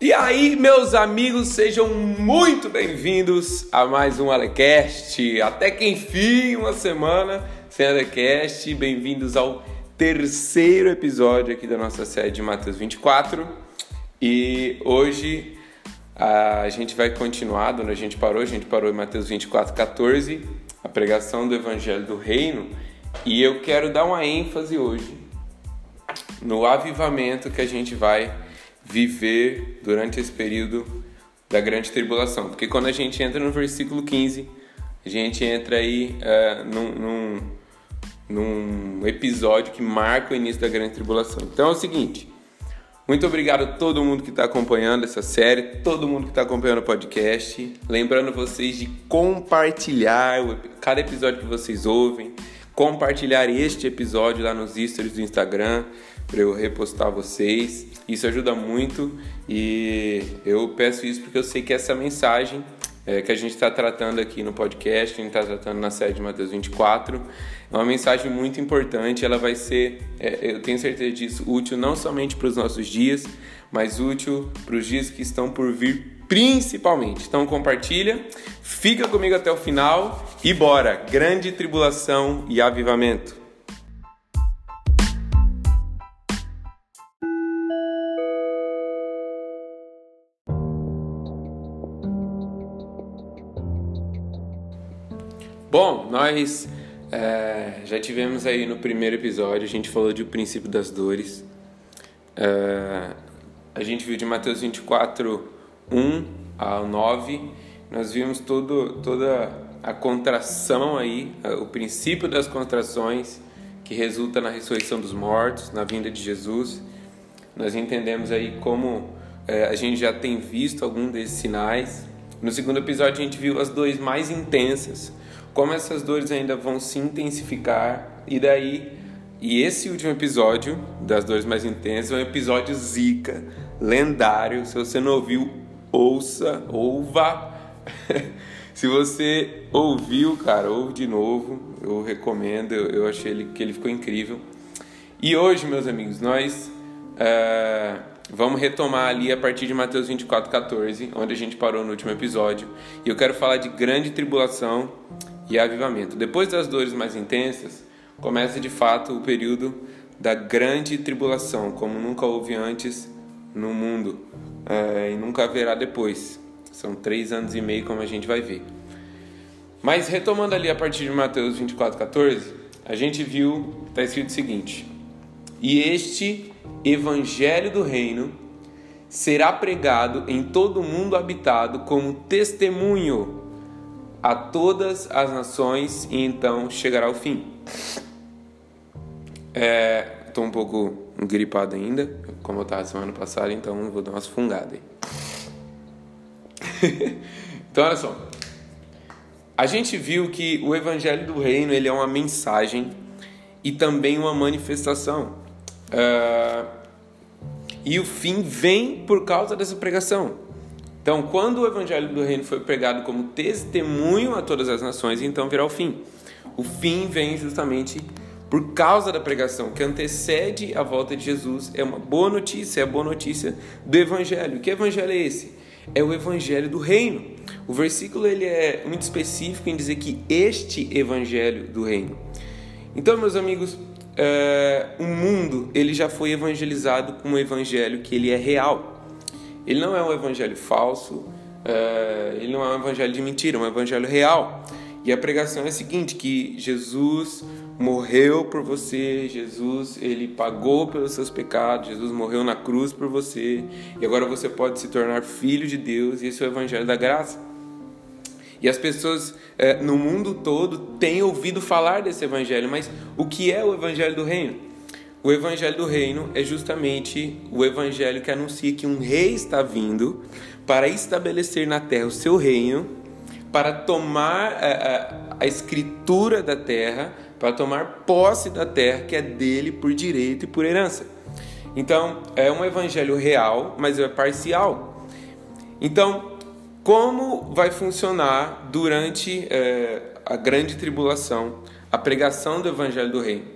E aí, meus amigos, sejam muito bem-vindos a mais um Alecast. Até que enfim, uma semana sem Alecast. Bem-vindos ao terceiro episódio aqui da nossa série de Mateus 24. E hoje a gente vai continuar, onde a gente parou, a gente parou em Mateus 24, 14, a pregação do Evangelho do Reino. E eu quero dar uma ênfase hoje no avivamento que a gente vai viver durante esse período da grande tribulação. Porque quando a gente entra no versículo 15, a gente entra aí uh, num, num, num episódio que marca o início da grande tribulação. Então é o seguinte. Muito obrigado a todo mundo que está acompanhando essa série, todo mundo que está acompanhando o podcast. Lembrando vocês de compartilhar cada episódio que vocês ouvem, compartilhar este episódio lá nos stories do Instagram para eu repostar vocês. Isso ajuda muito e eu peço isso porque eu sei que essa mensagem é, que a gente está tratando aqui no podcast, que a gente está tratando na série de Mateus 24, é uma mensagem muito importante. Ela vai ser, é, eu tenho certeza disso, útil não somente para os nossos dias, mas útil para os dias que estão por vir principalmente. Então compartilha, fica comigo até o final e bora! Grande tribulação e avivamento. Nós é, já tivemos aí no primeiro episódio, a gente falou de o princípio das dores. É, a gente viu de Mateus 24, 1 ao 9. Nós vimos todo, toda a contração aí, é, o princípio das contrações que resulta na ressurreição dos mortos, na vinda de Jesus. Nós entendemos aí como é, a gente já tem visto algum desses sinais. No segundo episódio a gente viu as dores mais intensas, como essas dores ainda vão se intensificar e daí e esse último episódio das dores mais intensas é um episódio zica, lendário. Se você não ouviu, ouça, ouva. Se você ouviu, cara, ouve de novo. Eu recomendo. Eu, achei ele, que ele ficou incrível. E hoje, meus amigos, nós uh, vamos retomar ali a partir de Mateus 24, 14, onde a gente parou no último episódio. E eu quero falar de grande tribulação e avivamento. Depois das dores mais intensas, começa de fato o período da grande tribulação, como nunca houve antes no mundo é, e nunca haverá depois. São três anos e meio, como a gente vai ver. Mas retomando ali a partir de Mateus 24, 14, a gente viu, está escrito o seguinte: E este evangelho do reino será pregado em todo o mundo habitado como testemunho a todas as nações e então chegará o fim. Estou é, um pouco gripado ainda, como eu estava semana passada, então vou dar umas fungadas aí. então, olha só. A gente viu que o Evangelho do Reino ele é uma mensagem e também uma manifestação. Uh, e o fim vem por causa dessa pregação. Então, quando o evangelho do reino foi pregado como testemunho a todas as nações, então virá o fim. O fim vem justamente por causa da pregação que antecede a volta de Jesus. É uma boa notícia, é a boa notícia do evangelho. Que evangelho é esse? É o evangelho do reino. O versículo ele é muito específico em dizer que este evangelho do reino. Então, meus amigos, é, o mundo ele já foi evangelizado com um evangelho que ele é real. Ele não é um evangelho falso, é, ele não é um evangelho de mentira, é um evangelho real. E a pregação é a seguinte, que Jesus morreu por você, Jesus ele pagou pelos seus pecados, Jesus morreu na cruz por você, e agora você pode se tornar filho de Deus, e esse é o evangelho da graça. E as pessoas é, no mundo todo têm ouvido falar desse evangelho, mas o que é o evangelho do reino? O evangelho do reino é justamente o evangelho que anuncia que um rei está vindo para estabelecer na terra o seu reino, para tomar a, a, a escritura da terra, para tomar posse da terra que é dele por direito e por herança. Então, é um evangelho real, mas é parcial. Então, como vai funcionar durante é, a grande tribulação a pregação do evangelho do reino?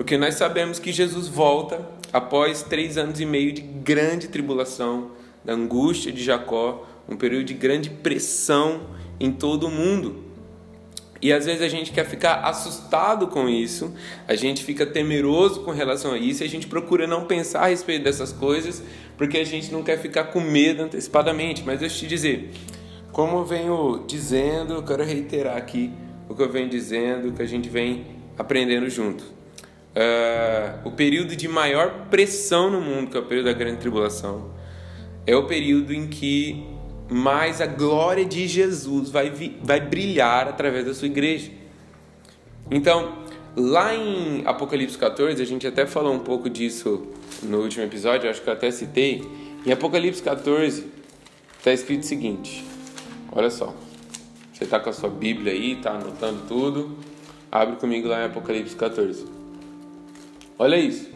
Porque nós sabemos que Jesus volta após três anos e meio de grande tribulação, da angústia de Jacó, um período de grande pressão em todo o mundo. E às vezes a gente quer ficar assustado com isso, a gente fica temeroso com relação a isso, e a gente procura não pensar a respeito dessas coisas, porque a gente não quer ficar com medo antecipadamente. Mas deixa eu te dizer, como eu venho dizendo, eu quero reiterar aqui o que eu venho dizendo, que a gente vem aprendendo junto. Uh, o período de maior pressão no mundo, que é o período da grande tribulação, é o período em que mais a glória de Jesus vai, vai brilhar através da sua igreja. Então, lá em Apocalipse 14, a gente até falou um pouco disso no último episódio, acho que eu até citei. Em Apocalipse 14 está escrito o seguinte: olha só, você está com a sua Bíblia aí, está anotando tudo, abre comigo lá em Apocalipse 14. Olha isso.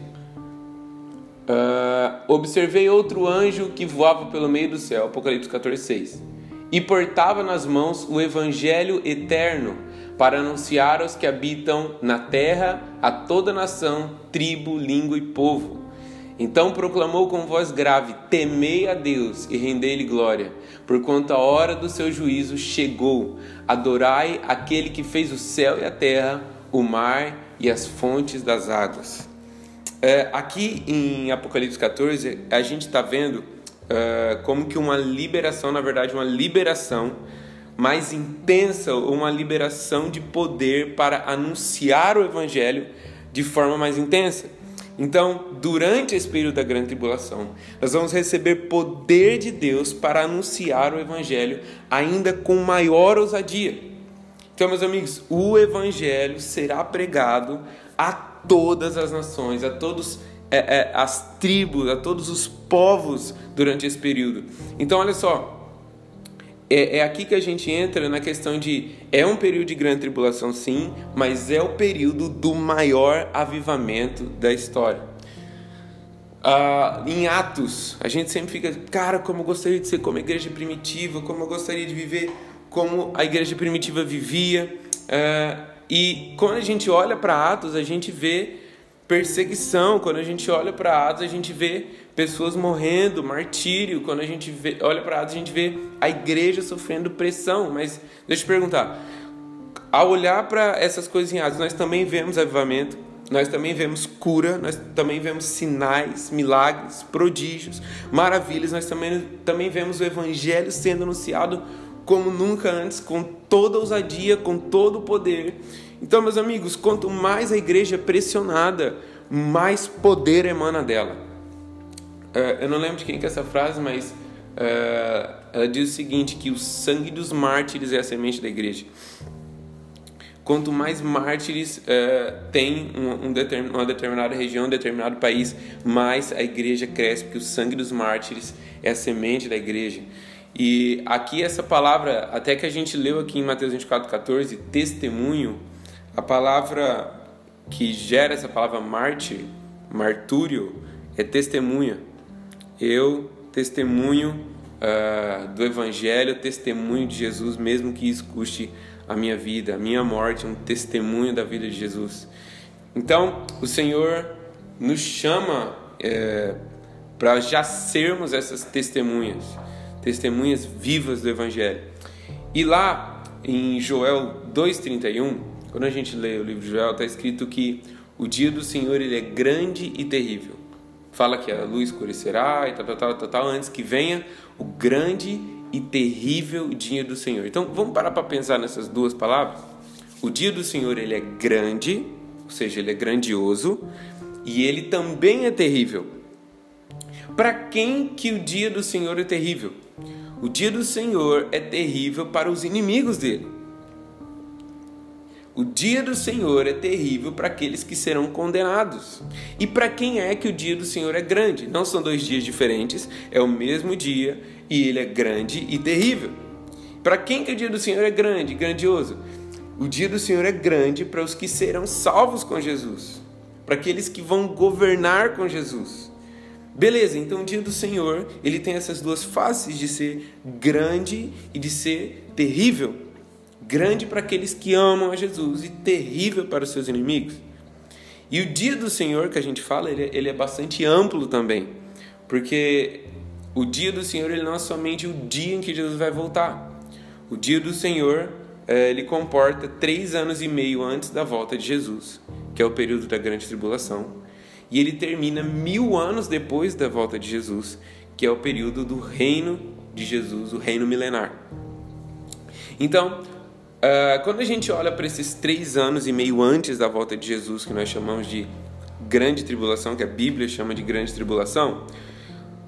Uh, observei outro anjo que voava pelo meio do céu, Apocalipse 14, 6, e portava nas mãos o evangelho eterno para anunciar aos que habitam na terra, a toda nação, tribo, língua e povo. Então proclamou com voz grave: Temei a Deus e rendei-lhe glória, porquanto a hora do seu juízo chegou. Adorai aquele que fez o céu e a terra, o mar e as fontes das águas. É, aqui em Apocalipse 14, a gente está vendo é, como que uma liberação, na verdade, uma liberação mais intensa, uma liberação de poder para anunciar o evangelho de forma mais intensa. Então, durante esse período da grande tribulação, nós vamos receber poder de Deus para anunciar o evangelho ainda com maior ousadia. Então, meus amigos, o evangelho será pregado a todas as nações, a todos é, é, as tribos, a todos os povos durante esse período. Então, olha só, é, é, aqui que a gente entra na questão de é um período de grande tribulação, sim, mas é o período do maior avivamento da história. Ah, em Atos, a gente sempre fica, cara, como eu gostaria de ser como a igreja primitiva, como eu gostaria de viver como a igreja primitiva vivia. Ah, e quando a gente olha para Atos, a gente vê perseguição, quando a gente olha para Atos, a gente vê pessoas morrendo, martírio, quando a gente vê, olha para Atos, a gente vê a igreja sofrendo pressão. Mas deixa eu te perguntar, ao olhar para essas coisas em Atos, nós também vemos avivamento, nós também vemos cura, nós também vemos sinais, milagres, prodígios, maravilhas, nós também, também vemos o evangelho sendo anunciado como nunca antes, com toda ousadia, com todo o poder. Então, meus amigos, quanto mais a igreja é pressionada, mais poder emana dela. Uh, eu não lembro de quem que é essa frase, mas uh, ela diz o seguinte: que o sangue dos mártires é a semente da igreja. Quanto mais mártires uh, tem um, um determin, uma determinada região, um determinado país, mais a igreja cresce, porque o sangue dos mártires é a semente da igreja. E aqui essa palavra, até que a gente leu aqui em Mateus 24:14, testemunho, a palavra que gera essa palavra mártir, martúrio, é testemunha. Eu testemunho uh, do Evangelho, testemunho de Jesus, mesmo que isso custe a minha vida, a minha morte, um testemunho da vida de Jesus. Então, o Senhor nos chama é, para já sermos essas testemunhas testemunhas vivas do Evangelho. E lá em Joel 2,31, quando a gente lê o livro de Joel, está escrito que o dia do Senhor ele é grande e terrível. Fala que a luz escurecerá e tal, tal, tal, tal, tal antes que venha o grande e terrível dia do Senhor. Então vamos parar para pensar nessas duas palavras. O dia do Senhor ele é grande, ou seja, ele é grandioso, e ele também é terrível. Para quem que o dia do Senhor é terrível? O dia do Senhor é terrível para os inimigos dele. O dia do Senhor é terrível para aqueles que serão condenados. E para quem é que o dia do Senhor é grande? Não são dois dias diferentes, é o mesmo dia e ele é grande e terrível. Para quem que o dia do Senhor é grande, grandioso? O dia do Senhor é grande para os que serão salvos com Jesus, para aqueles que vão governar com Jesus. Beleza, então o dia do Senhor, ele tem essas duas faces de ser grande e de ser terrível. Grande para aqueles que amam a Jesus e terrível para os seus inimigos. E o dia do Senhor que a gente fala, ele, é, ele é bastante amplo também, porque o dia do Senhor ele não é somente o dia em que Jesus vai voltar. O dia do Senhor é, ele comporta três anos e meio antes da volta de Jesus, que é o período da grande tribulação, e ele termina mil anos depois da volta de Jesus, que é o período do reino de Jesus, o reino milenar. Então, uh, quando a gente olha para esses três anos e meio antes da volta de Jesus, que nós chamamos de grande tribulação, que a Bíblia chama de grande tribulação,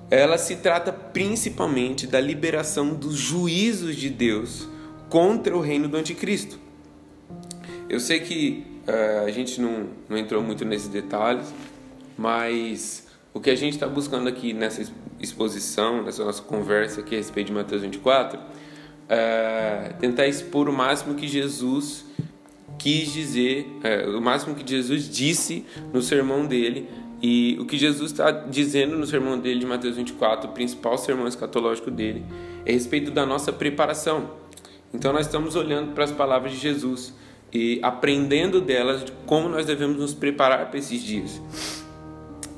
ela se trata principalmente da liberação dos juízos de Deus contra o reino do anticristo. Eu sei que uh, a gente não, não entrou muito nesses detalhes, mas o que a gente está buscando aqui nessa exposição, nessa nossa conversa aqui a respeito de Mateus 24, é tentar expor o máximo que Jesus quis dizer, é, o máximo que Jesus disse no sermão dele e o que Jesus está dizendo no sermão dele de Mateus 24, o principal sermão escatológico dele, é a respeito da nossa preparação. Então nós estamos olhando para as palavras de Jesus e aprendendo delas de como nós devemos nos preparar para esses dias.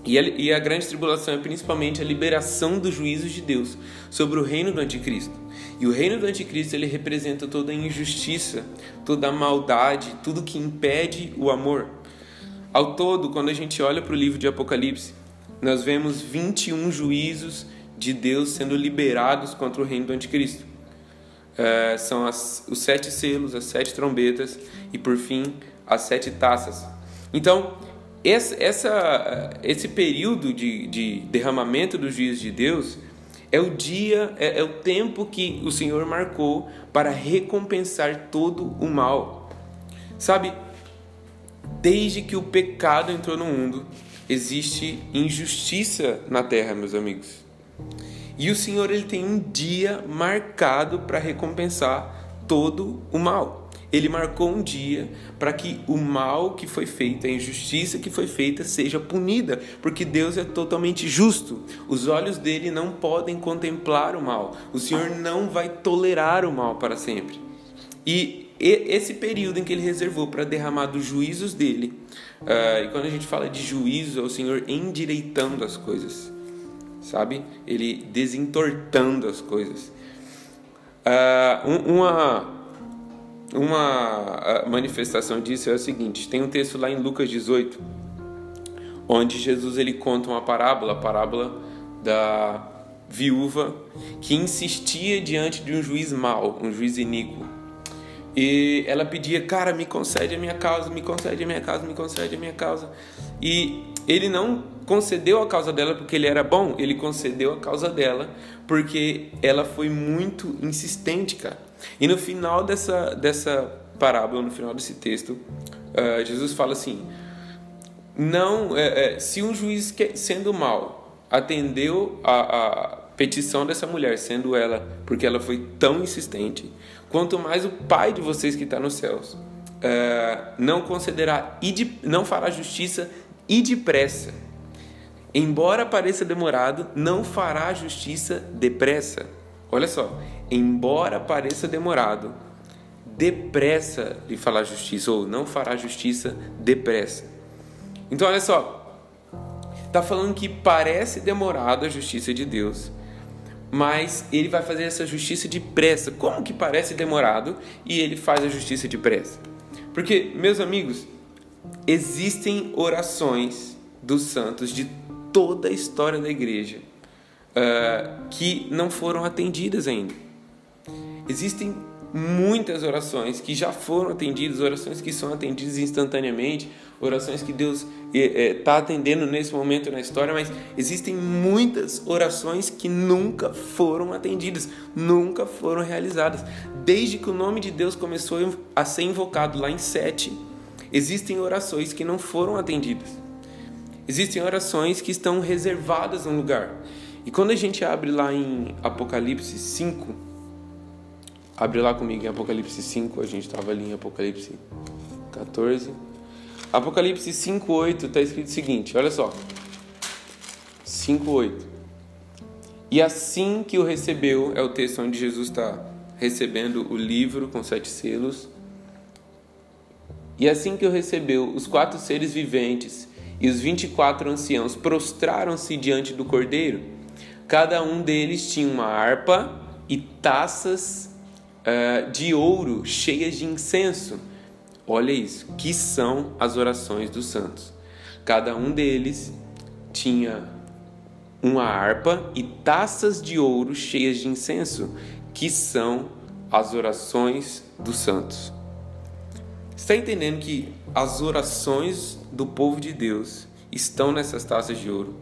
E a, grande tribulação é principalmente a liberação dos juízos de Deus sobre o reino do anticristo. E o reino do anticristo ele representa toda a injustiça, toda a maldade, tudo que impede o amor. Ao todo, quando a gente olha para o livro de Apocalipse, nós vemos 21 juízos de Deus sendo liberados contra o reino do anticristo. É, são as, os sete selos, as sete trombetas e, por fim, as sete taças. Então, esse, essa, esse período de, de derramamento dos juízos de Deus é o dia, é, é, o tempo que o Senhor marcou para recompensar todo o mal. Sabe, desde que o pecado entrou no mundo, existe injustiça na terra, meus amigos. E o Senhor ele tem um dia marcado para recompensar todo o mal. Ele marcou um dia para que o mal que foi feito, a injustiça que foi feita, seja punida, porque Deus é totalmente justo. Os olhos dele não podem contemplar o mal. O Senhor não vai tolerar o mal para sempre. E esse período em que ele reservou para derramar dos juízos dele, uh, e quando a gente fala de juízo, é o Senhor endireitando as coisas, sabe? Ele desentortando as coisas. Uh, uma uma manifestação disso é o seguinte: tem um texto lá em Lucas 18, onde Jesus ele conta uma parábola, a parábola da viúva que insistia diante de um juiz mau, um juiz iníquo. E ela pedia, cara, me concede a minha causa, me concede a minha causa, me concede a minha causa. E ele não concedeu a causa dela porque ele era bom, ele concedeu a causa dela porque ela foi muito insistente, cara. E no final dessa, dessa parábola, no final desse texto, uh, Jesus fala assim: não, é, é, se um juiz que, sendo mal atendeu a, a petição dessa mulher, sendo ela porque ela foi tão insistente, quanto mais o Pai de vocês que está nos céus uh, não concederá e de, não fará justiça e depressa. Embora pareça demorado, não fará justiça depressa. Olha só, embora pareça demorado, depressa lhe falar justiça, ou não fará justiça depressa. Então, olha só, está falando que parece demorado a justiça de Deus, mas ele vai fazer essa justiça depressa. Como que parece demorado e ele faz a justiça depressa? Porque, meus amigos, existem orações dos santos de toda a história da igreja uh, que não foram atendidas ainda. Existem muitas orações que já foram atendidas, orações que são atendidas instantaneamente, orações que Deus está atendendo nesse momento na história, mas existem muitas orações que nunca foram atendidas, nunca foram realizadas. Desde que o nome de Deus começou a ser invocado lá em 7, existem orações que não foram atendidas. Existem orações que estão reservadas no lugar. E quando a gente abre lá em Apocalipse 5, abre lá comigo em Apocalipse 5, a gente estava ali em Apocalipse 14. Apocalipse 5, 8 está escrito o seguinte: olha só. 5, 8. E assim que o recebeu, é o texto onde Jesus está recebendo o livro com sete selos. E assim que o recebeu, os quatro seres viventes e os vinte e quatro anciãos prostraram-se diante do cordeiro cada um deles tinha uma harpa e taças uh, de ouro cheias de incenso. Olha isso, que são as orações dos santos. Cada um deles tinha uma harpa e taças de ouro cheias de incenso, que são as orações dos santos. Está entendendo que as orações do povo de Deus estão nessas taças de ouro?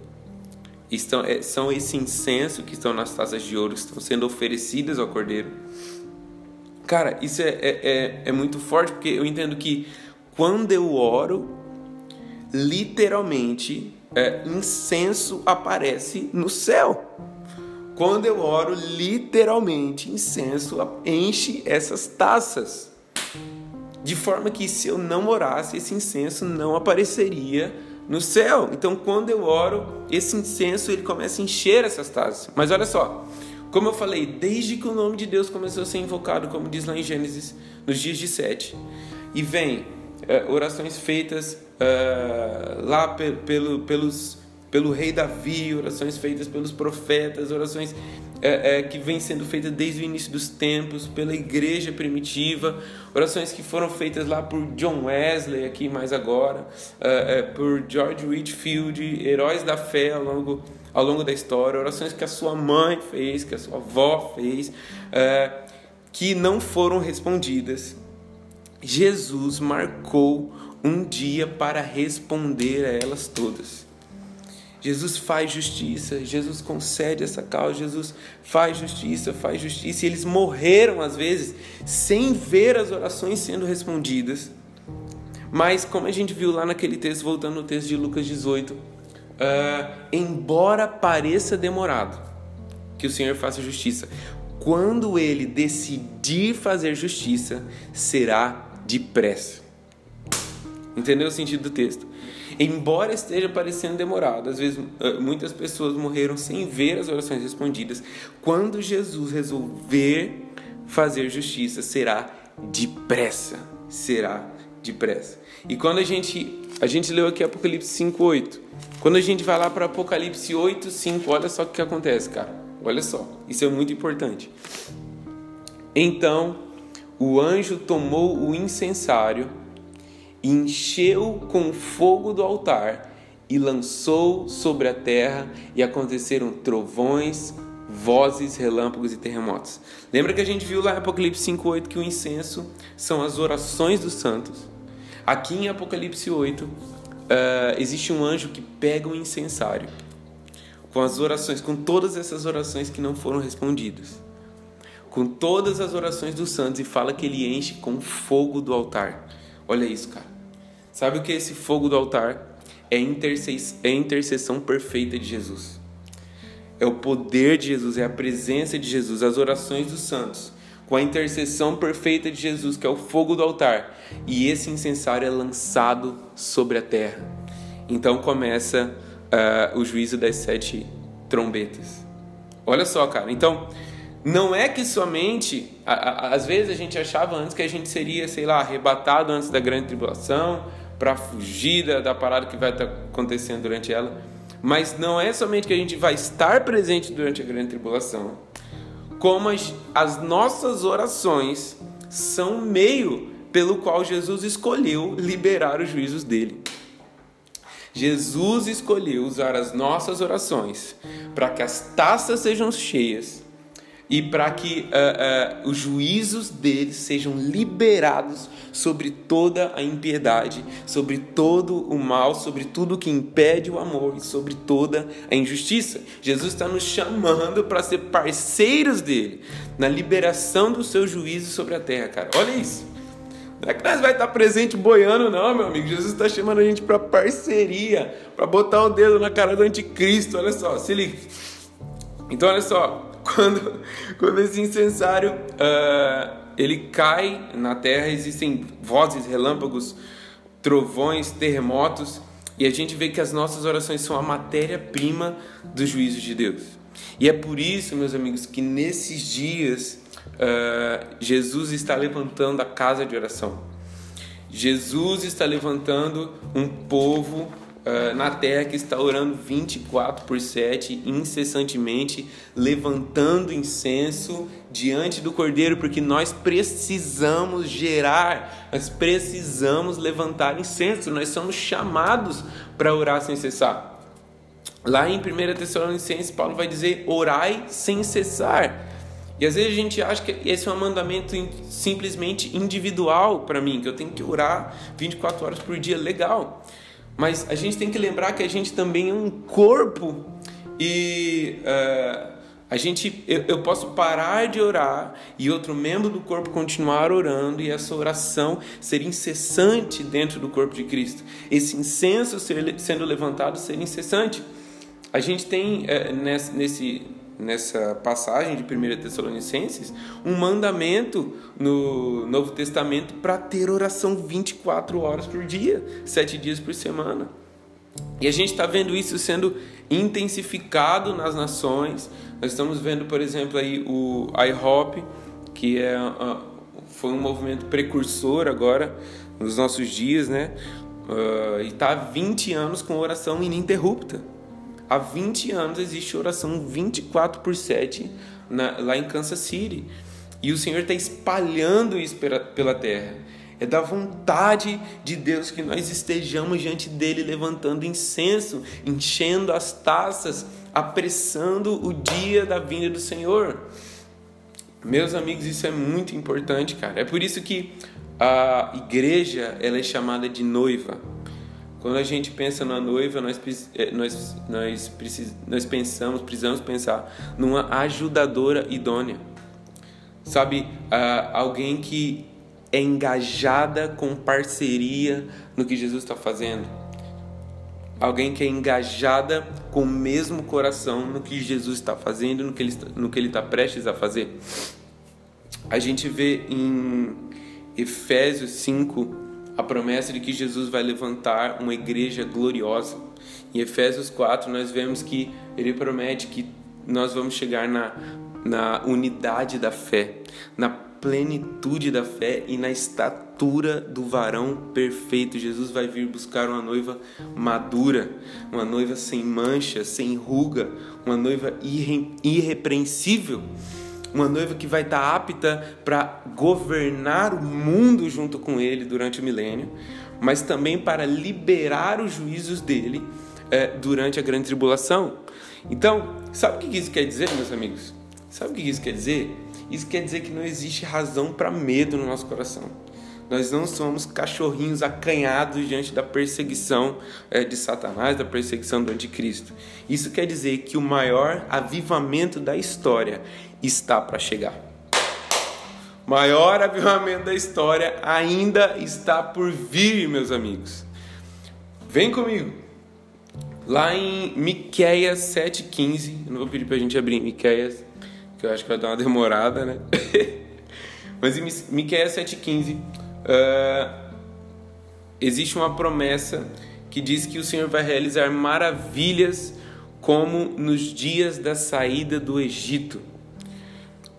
Estão, é, são esse incenso que estão nas taças de ouro, estão sendo oferecidas ao Cordeiro. Cara, isso é, é, é, é muito forte porque eu entendo que quando eu oro, literalmente, é, incenso aparece no céu. Quando eu oro, literalmente, incenso enche essas taças. De forma que se eu não orasse, esse incenso não apareceria no céu. Então, quando eu oro, esse incenso ele começa a encher essas taças. Mas olha só, como eu falei, desde que o nome de Deus começou a ser invocado, como diz lá em Gênesis, nos dias de Sete, e vem uh, orações feitas uh, lá pe pelo, pelos, pelo rei Davi, orações feitas pelos profetas, orações é, é, que vêm sendo feitas desde o início dos tempos, pela igreja primitiva, orações que foram feitas lá por John Wesley, aqui mais agora, é, é por George Whitfield, heróis da fé ao longo, ao longo da história, orações que a sua mãe fez, que a sua avó fez, é, que não foram respondidas. Jesus marcou um dia para responder a elas todas. Jesus faz justiça, Jesus concede essa causa, Jesus faz justiça, faz justiça. E eles morreram às vezes sem ver as orações sendo respondidas. Mas, como a gente viu lá naquele texto, voltando no texto de Lucas 18, uh, ah, embora pareça demorado que o Senhor faça justiça, quando ele decidir fazer justiça, será depressa. Entendeu o sentido do texto? Embora esteja parecendo demorado, às vezes eh, muitas pessoas morreram sem ver as orações respondidas. Quando Jesus resolver fazer justiça, será depressa. Será depressa. E quando a gente a gente leu aqui Apocalipse 5:8. Quando a gente vai lá para Apocalipse 8:5, olha só o que acontece, cara. Olha só, isso é muito importante. Então, o anjo tomou o incensário encheu com fogo do altar e lançou sobre a terra, e aconteceram trovões, vozes, relâmpagos e terremotos. Lembra que a gente viu lá em Apocalipse 5:8 que o incenso são as orações dos santos? Aqui em Apocalipse 8 eh, existe um anjo que pega o um incensário com as orações, com todas essas orações que não foram respondidas, com todas as orações dos santos e fala que ele enche com fogo do altar. Olha isso, cara. Sabe o que é esse fogo do altar? É, é a intercessão perfeita de Jesus. É o poder de Jesus, é a presença de Jesus, as orações dos santos, com a intercessão perfeita de Jesus, que é o fogo do altar. E esse incensário é lançado sobre a terra. Então começa uh, o juízo das sete trombetas. Olha só, cara. Então, não é que somente, às vezes a gente achava antes que a gente seria, sei lá, arrebatado antes da grande tribulação, para fugir da, da parada que vai estar tá acontecendo durante ela. Mas não é somente que a gente vai estar presente durante a grande tribulação, como as, as nossas orações são meio pelo qual Jesus escolheu liberar os juízos dele. Jesus escolheu usar as nossas orações para que as taças sejam cheias e para que uh, uh, os juízos deles sejam liberados sobre toda a impiedade, sobre todo o mal, sobre tudo que impede o amor e sobre toda a injustiça. Jesus está nos chamando para ser parceiros dele na liberação do seu juízo sobre a terra, cara. Olha isso. Não é que nós vai estar presente boiando, não, meu amigo. Jesus está chamando a gente para parceria, para botar o dedo na cara do anticristo. Olha só, se liga. Então, olha só, quando, quando esse incensário uh, ele cai na terra, existem vozes, relâmpagos, trovões, terremotos, e a gente vê que as nossas orações são a matéria-prima do juízo de Deus. E é por isso, meus amigos, que nesses dias uh, Jesus está levantando a casa de oração. Jesus está levantando um povo uh, na terra que está orando 24 por 7, incessantemente, levantando incenso diante do Cordeiro, porque nós precisamos gerar, nós precisamos levantar incenso, nós somos chamados para orar sem cessar. Lá em 1 Tessalonicenses, Paulo vai dizer: orai sem cessar. E às vezes a gente acha que esse é um mandamento simplesmente individual para mim, que eu tenho que orar 24 horas por dia, legal. Mas a gente tem que lembrar que a gente também é um corpo e uh, a gente, eu, eu, posso parar de orar e outro membro do corpo continuar orando e essa oração ser incessante dentro do corpo de Cristo. Esse incenso ser, sendo levantado ser incessante. A gente tem uh, nesse, nesse nessa passagem de 1 Tessalonicenses um mandamento no Novo Testamento para ter oração 24 horas por dia, sete dias por semana. E a gente está vendo isso sendo intensificado nas nações. Nós estamos vendo, por exemplo, aí o IHOP, que é, uh, foi um movimento precursor agora nos nossos dias, né? Uh, e está há 20 anos com oração ininterrupta. Há 20 anos existe oração 24 por 7 na, lá em Kansas City. E o Senhor está espalhando isso pela, pela terra. É da vontade de Deus que nós estejamos diante dele levantando incenso, enchendo as taças, apressando o dia da vinda do Senhor. Meus amigos, isso é muito importante, cara. É por isso que a igreja ela é chamada de noiva. Quando a gente pensa na noiva, nós, eh, nós, nós, nós pensamos, precisamos pensar numa ajudadora idônea. Sabe, alguém que é engajada com parceria no que Jesus está fazendo. Alguém que é engajada com o mesmo coração no que Jesus está fazendo, no que ele, no que ele está prestes a fazer. A gente vê em Efésios 5, a promessa de que Jesus vai levantar uma igreja gloriosa. Em Efésios 4, nós vemos que ele promete que nós vamos chegar na, na unidade da fé, na plenitude da fé e na estatura do varão perfeito. Jesus vai vir buscar uma noiva madura, uma noiva sem mancha, sem ruga, uma noiva irre, irrepreensível uma noiva que vai estar apta para governar o mundo junto com ele durante o milênio, mas também para liberar os juízos dele é, durante a grande tribulação. Então, sabe o que isso quer dizer, meus amigos? Sabe o que isso quer dizer? Isso quer dizer que não existe razão para medo no nosso coração. Nós não somos cachorrinhos acanhados diante da perseguição é, de Satanás, da perseguição do anticristo. Isso quer dizer que o maior avivamento da história está para chegar. Maior avivamento da história ainda está por vir, meus amigos. Vem comigo. Lá em Miqueias 7,15, eu não vou pedir para a gente abrir Miqueias, que eu acho que vai dar uma demorada, né? Mas em Miqueias 7,15, uh, existe uma promessa que diz que o Senhor vai realizar maravilhas como nos dias da saída do Egito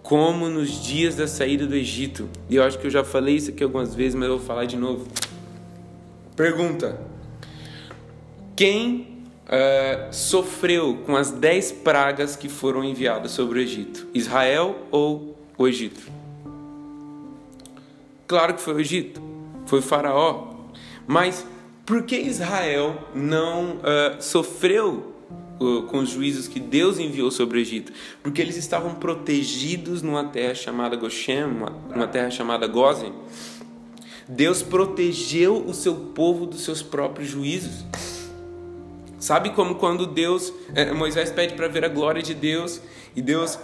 como nos dias da saída do Egito. E eu acho que eu já falei isso aqui algumas vezes, mas eu vou falar de novo. Pergunta: Quem uh, sofreu com as dez pragas que foram enviadas sobre o Egito? Israel ou o Egito? Claro que foi o Egito, foi o Faraó. Mas por que Israel não uh, sofreu com os juízos que Deus enviou sobre o Egito, porque eles estavam protegidos numa terra chamada Goshen, uma, terra chamada Gozen. Deus protegeu o seu povo dos seus próprios juízos. Sabe como quando Deus, é, Moisés pede para ver a glória de Deus e Deus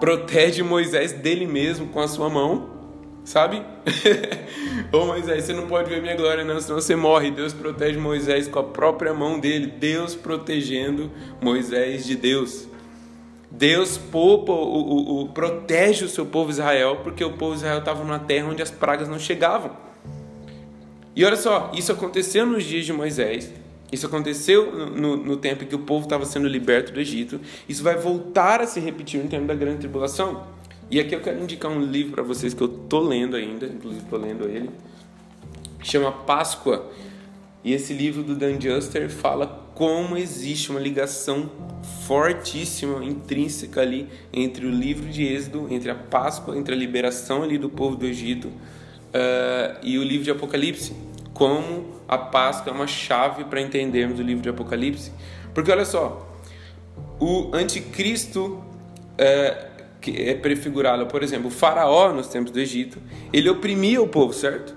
protege Moisés dele mesmo com a sua mão? Sabe? Ô Moisés, você não pode ver minha glória, não, senão você morre. Deus protege Moisés com a própria mão dele. Deus protegendo Moisés de Deus. Deus poupa, o, o, o, protege o seu povo Israel, porque o povo Israel estava numa terra onde as pragas não chegavam. E olha só, isso aconteceu nos dias de Moisés. Isso aconteceu no, no, tempo em que o povo estava sendo liberto do Egito. Isso vai voltar a se repetir no tempo da grande tribulação. E aqui eu quero indicar um livro para vocês que eu tô lendo ainda, inclusive tô lendo ele, chama Páscoa, E esse livro do Dan Juster fala como existe uma ligação fortíssima, intrínseca ali entre o livro de Êxodo, entre a Páscoa, entre a liberação ali do povo do Egito uh, e o livro de Apocalipse. Como a Páscoa é uma chave para entendermos o livro de Apocalipse. Porque olha só, o anticristo uh, que é prefigurado, por exemplo, o faraó nos tempos do Egito, ele oprimia o povo, certo?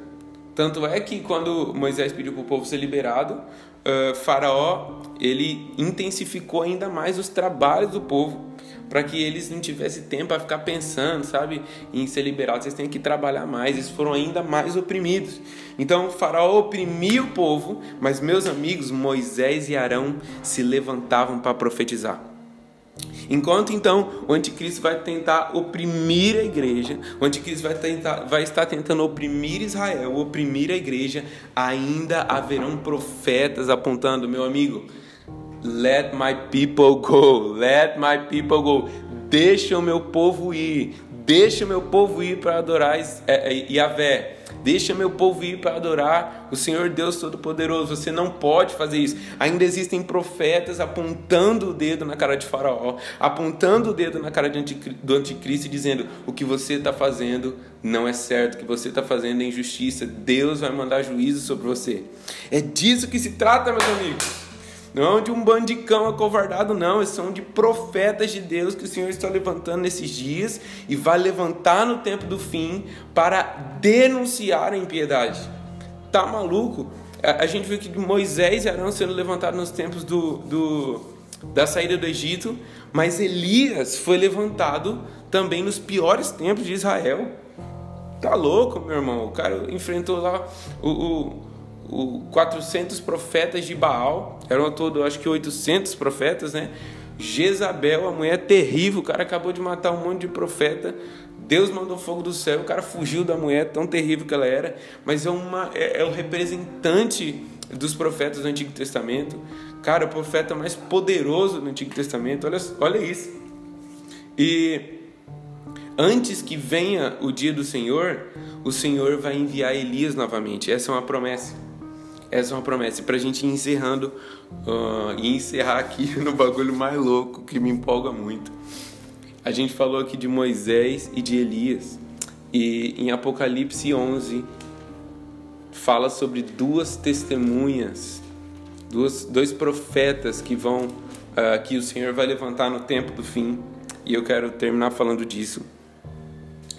Tanto é que quando Moisés pediu para o povo ser liberado, uh, Faraó ele intensificou ainda mais os trabalhos do povo para que eles não tivessem tempo a ficar pensando, sabe, em ser liberados. Vocês têm que trabalhar mais. Eles foram ainda mais oprimidos. Então, Faraó oprimia o povo, mas meus amigos Moisés e Arão se levantavam para profetizar. Enquanto então o anticristo vai tentar oprimir a igreja, o anticristo vai, tentar, vai estar tentando oprimir Israel, oprimir a igreja, ainda haverão profetas apontando, meu amigo, let my people go, let my people go, deixa o meu povo ir, deixa o meu povo ir para adorar é, é, Yahvé. Deixa meu povo ir para adorar o Senhor Deus Todo-Poderoso. Você não pode fazer isso. Ainda existem profetas apontando o dedo na cara de Faraó, apontando o dedo na cara do anticristo e dizendo: o que você está fazendo não é certo, o que você está fazendo é injustiça. Deus vai mandar juízo sobre você. É disso que se trata, meus amigos. Não de um bando de cão acovardado, não. Eles são de profetas de Deus que o Senhor está levantando nesses dias e vai levantar no tempo do fim para denunciar a impiedade. Tá maluco? A gente viu que Moisés e Arão sendo levantados nos tempos do, do, da saída do Egito, mas Elias foi levantado também nos piores tempos de Israel. Tá louco, meu irmão? O cara enfrentou lá o, o o 400 profetas de Baal, eram todo, acho que 800 profetas, né? Jezabel, a mulher terrível, o cara acabou de matar um monte de profeta. Deus mandou fogo do céu, o cara fugiu da mulher, tão terrível que ela era, mas é, uma, é, é o representante dos profetas do Antigo Testamento. Cara, o profeta mais poderoso do Antigo Testamento, olha, olha isso. E antes que venha o dia do Senhor, o Senhor vai enviar Elias novamente. Essa é uma promessa. Essa é uma promessa. E pra gente ir encerrando uh, e encerrar aqui no bagulho mais louco que me empolga muito. A gente falou aqui de Moisés e de Elias. E em Apocalipse 11 fala sobre duas testemunhas, duas, dois profetas que vão uh, que o Senhor vai levantar no tempo do fim. E eu quero terminar falando disso.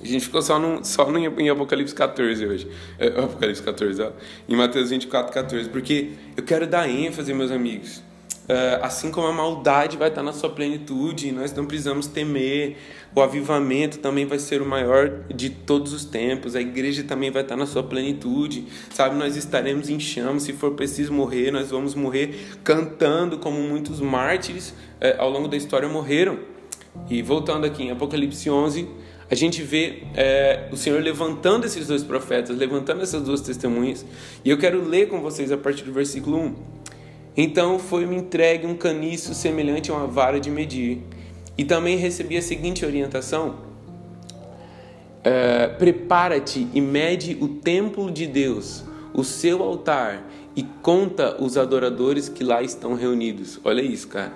A gente ficou só, no, só no, em Apocalipse 14 hoje. É, Apocalipse 14, ó. Em Mateus 24, 14. Porque eu quero dar ênfase, meus amigos. Uh, assim como a maldade vai estar na sua plenitude, nós não precisamos temer. O avivamento também vai ser o maior de todos os tempos. A igreja também vai estar na sua plenitude. Sabe, nós estaremos em chamas. Se for preciso morrer, nós vamos morrer cantando, como muitos mártires uh, ao longo da história morreram. E voltando aqui em Apocalipse 11, a gente vê é, o Senhor levantando esses dois profetas, levantando essas duas testemunhas. E eu quero ler com vocês a partir do versículo 1. Então foi-me entregue um caniço semelhante a uma vara de medir. E também recebi a seguinte orientação: é, Prepara-te e mede o templo de Deus, o seu altar, e conta os adoradores que lá estão reunidos. Olha isso, cara.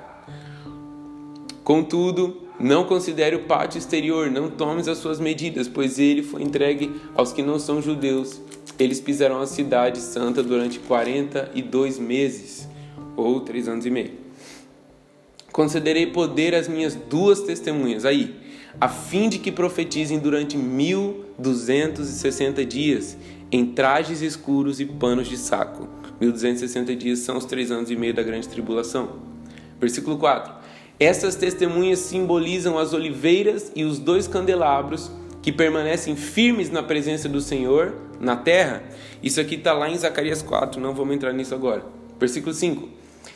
Contudo, não considere o pátio exterior, não tomes as suas medidas, pois ele foi entregue aos que não são judeus. Eles pisaram a cidade santa durante 42 meses, ou três anos e meio. Concederei poder às minhas duas testemunhas, aí, a fim de que profetizem durante 1260 dias, em trajes escuros e panos de saco. 1260 dias são os três anos e meio da grande tribulação. Versículo 4 essas testemunhas simbolizam as oliveiras e os dois candelabros que permanecem firmes na presença do Senhor na terra. Isso aqui está lá em Zacarias 4, não vamos entrar nisso agora. Versículo 5: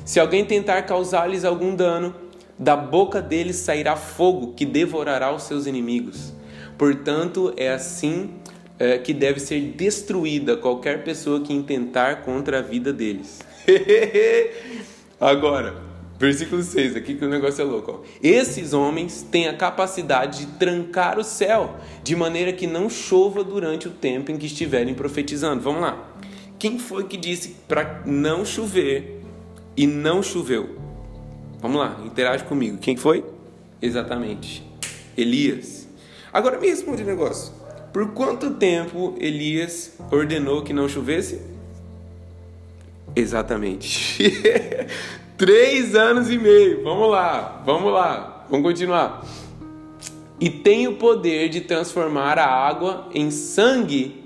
Se alguém tentar causar-lhes algum dano, da boca deles sairá fogo que devorará os seus inimigos. Portanto, é assim é, que deve ser destruída qualquer pessoa que intentar contra a vida deles. agora. Versículo 6, aqui que o negócio é louco. Ó. Esses homens têm a capacidade de trancar o céu, de maneira que não chova durante o tempo em que estiverem profetizando. Vamos lá. quem foi que disse para não chover e não choveu? Vamos lá, interage comigo. Quem foi? Exatamente, Elias. Agora me responde um negócio. Por quanto tempo Elias ordenou que não chovesse? Exatamente. Três anos e meio. Vamos lá, vamos lá, vamos continuar. E tem o poder de transformar a água em sangue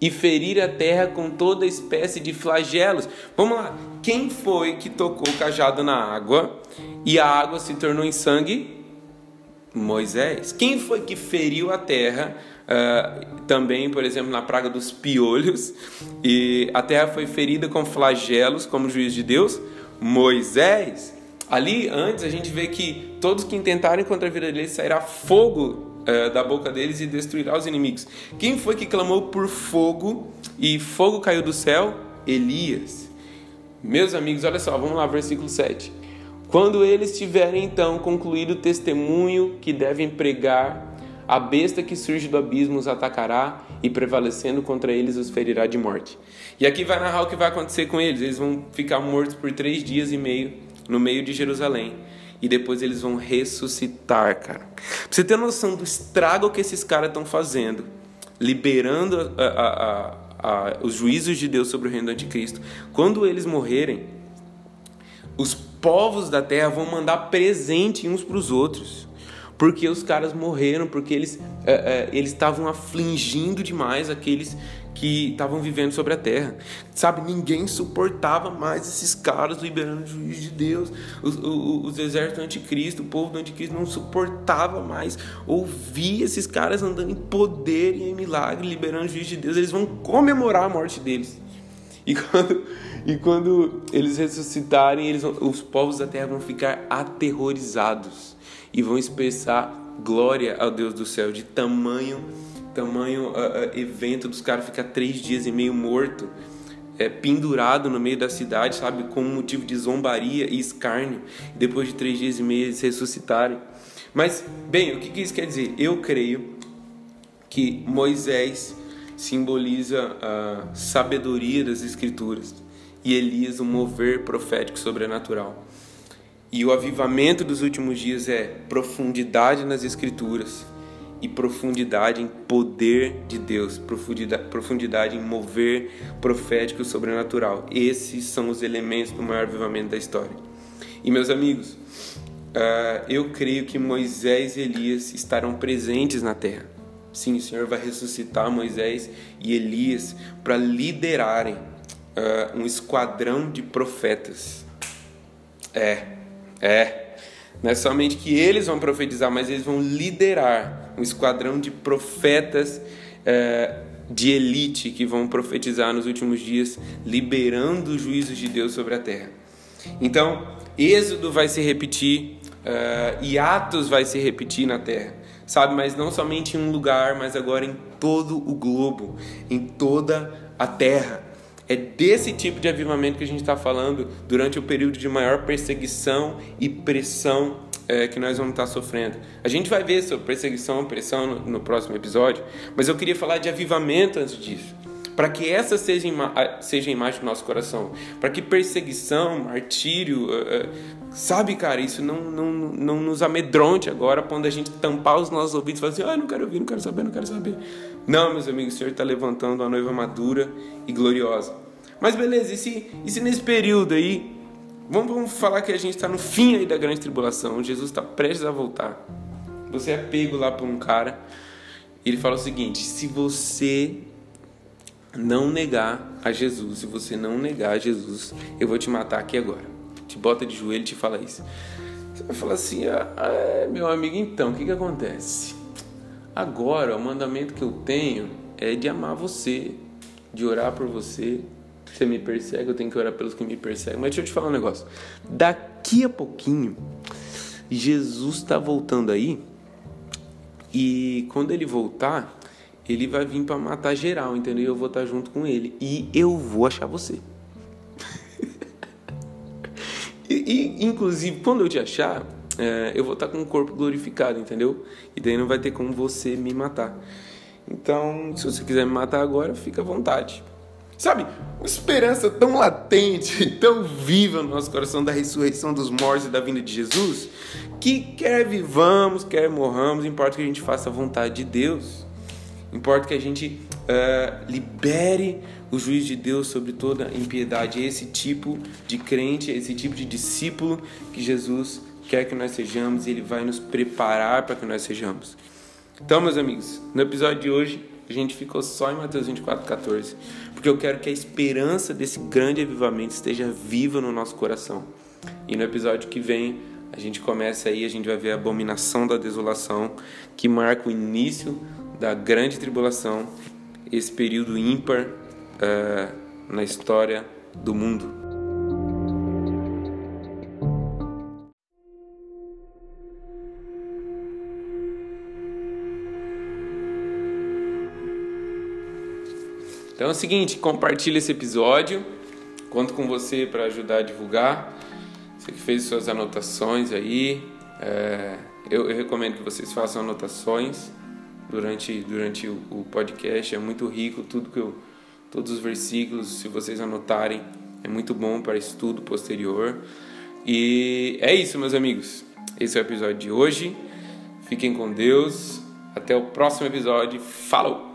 e ferir a terra com toda espécie de flagelos. Vamos lá, quem foi que tocou o cajado na água e a água se tornou em sangue? Moisés. Quem foi que feriu a terra? Uh, também, por exemplo, na praga dos piolhos, e a terra foi ferida com flagelos, como juiz de Deus, Moisés. Ali, antes, a gente vê que todos que intentarem contra a vida deles sairá fogo uh, da boca deles e destruirá os inimigos. Quem foi que clamou por fogo e fogo caiu do céu? Elias. Meus amigos, olha só, vamos lá, versículo 7. Quando eles tiverem então concluído o testemunho que devem pregar, a besta que surge do abismo os atacará e prevalecendo contra eles os ferirá de morte. E aqui vai narrar o que vai acontecer com eles. Eles vão ficar mortos por três dias e meio no meio de Jerusalém. E depois eles vão ressuscitar, cara. Pra você ter noção do estrago que esses caras estão fazendo, liberando a, a, a, os juízos de Deus sobre o reino do anticristo. Quando eles morrerem, os povos da terra vão mandar presente uns para os outros porque os caras morreram, porque eles é, é, eles estavam afligindo demais aqueles que estavam vivendo sobre a terra. Sabe, ninguém suportava mais esses caras liberando o juiz de Deus. Os, os, os exércitos do anticristo, o povo do anticristo não suportava mais ouvir esses caras andando em poder e em milagre, liberando o juiz de Deus. Eles vão comemorar a morte deles. E quando, e quando eles ressuscitarem, eles vão, os povos da terra vão ficar aterrorizados e vão expressar glória ao Deus do céu de tamanho tamanho uh, evento dos caras ficar três dias e meio morto é, pendurado no meio da cidade sabe como motivo de zombaria e escárnio depois de três dias e meio eles ressuscitarem. Mas bem o que, que isso quer dizer? Eu creio que Moisés simboliza a sabedoria das escrituras e Elias o mover profético sobrenatural e o avivamento dos últimos dias é profundidade nas Escrituras e profundidade em poder de Deus, profundidade, profundidade em mover profético e sobrenatural. Esses são os elementos do maior avivamento da história. E meus amigos, uh, eu creio que Moisés e Elias estarão presentes na terra. Sim, o Senhor vai ressuscitar Moisés e Elias para liderarem uh, um esquadrão de profetas. É, é. Não é somente que eles vão profetizar, mas eles vão liderar um esquadrão de profetas é, de elite que vão profetizar nos últimos dias, liberando os juízos de Deus sobre a terra. Então, Êxodo vai se repetir uh, e Atos vai se repetir na terra, sabe? Mas não somente em um lugar, mas agora em todo o globo, em toda a terra. É desse tipo de avivamento que a gente está falando durante o período de maior perseguição e pressão é, que nós vamos estar tá sofrendo. A gente vai ver sobre perseguição e pressão no, no próximo episódio, mas eu queria falar de avivamento antes disso para que essa seja, ima seja a imagem do nosso coração, para que perseguição, martírio, uh, uh, sabe, cara, isso não, não, não nos amedronte agora, quando a gente tampar os nossos ouvidos e falar assim, ah, não quero ouvir, não quero saber, não quero saber. Não, meus amigos, o Senhor está levantando uma noiva madura e gloriosa. Mas beleza, e se, e se nesse período aí, vamos, vamos falar que a gente está no fim aí da grande tribulação, Jesus está prestes a voltar. Você é pego lá por um cara, e ele fala o seguinte: se você não negar a Jesus, se você não negar a Jesus, eu vou te matar aqui agora. Te bota de joelho e te fala isso. Você vai falar assim, ah, é, meu amigo, então, o que, que acontece? Agora, o mandamento que eu tenho é de amar você, de orar por você. Você me persegue, eu tenho que orar pelos que me perseguem. Mas deixa eu te falar um negócio. Daqui a pouquinho, Jesus está voltando aí. E quando ele voltar, ele vai vir para matar geral, entendeu? Eu vou estar tá junto com ele e eu vou achar você. e, e, inclusive, quando eu te achar, é, eu vou estar com o corpo glorificado, entendeu? E daí não vai ter como você me matar. Então, se você quiser me matar agora, fica à vontade. Sabe, uma esperança tão latente, tão viva no nosso coração da ressurreição dos mortos e da vinda de Jesus, que quer vivamos, quer morramos, importa que a gente faça a vontade de Deus. Importa que a gente uh, libere o juiz de Deus sobre toda impiedade. Esse tipo de crente, esse tipo de discípulo que Jesus quer que nós sejamos e Ele vai nos preparar para que nós sejamos. Então, meus amigos, no episódio de hoje a gente ficou só em Mateus 24, 14, porque eu quero que a esperança desse grande avivamento esteja viva no nosso coração. E no episódio que vem a gente começa aí, a gente vai ver a abominação da desolação, que marca o início da grande tribulação, esse período ímpar uh, na história do mundo. Então é o seguinte, compartilhe esse episódio, conto com você para ajudar a divulgar. Você que fez suas anotações aí, é, eu, eu, recomendo que vocês façam anotações durante, durante o, o, podcast. É muito rico tudo que eu, todos os versículos, se vocês anotarem, é muito bom para estudo posterior. E é isso, meus amigos. Esse é o episódio de hoje. Fiquem com Deus. Até o próximo episódio. Falou!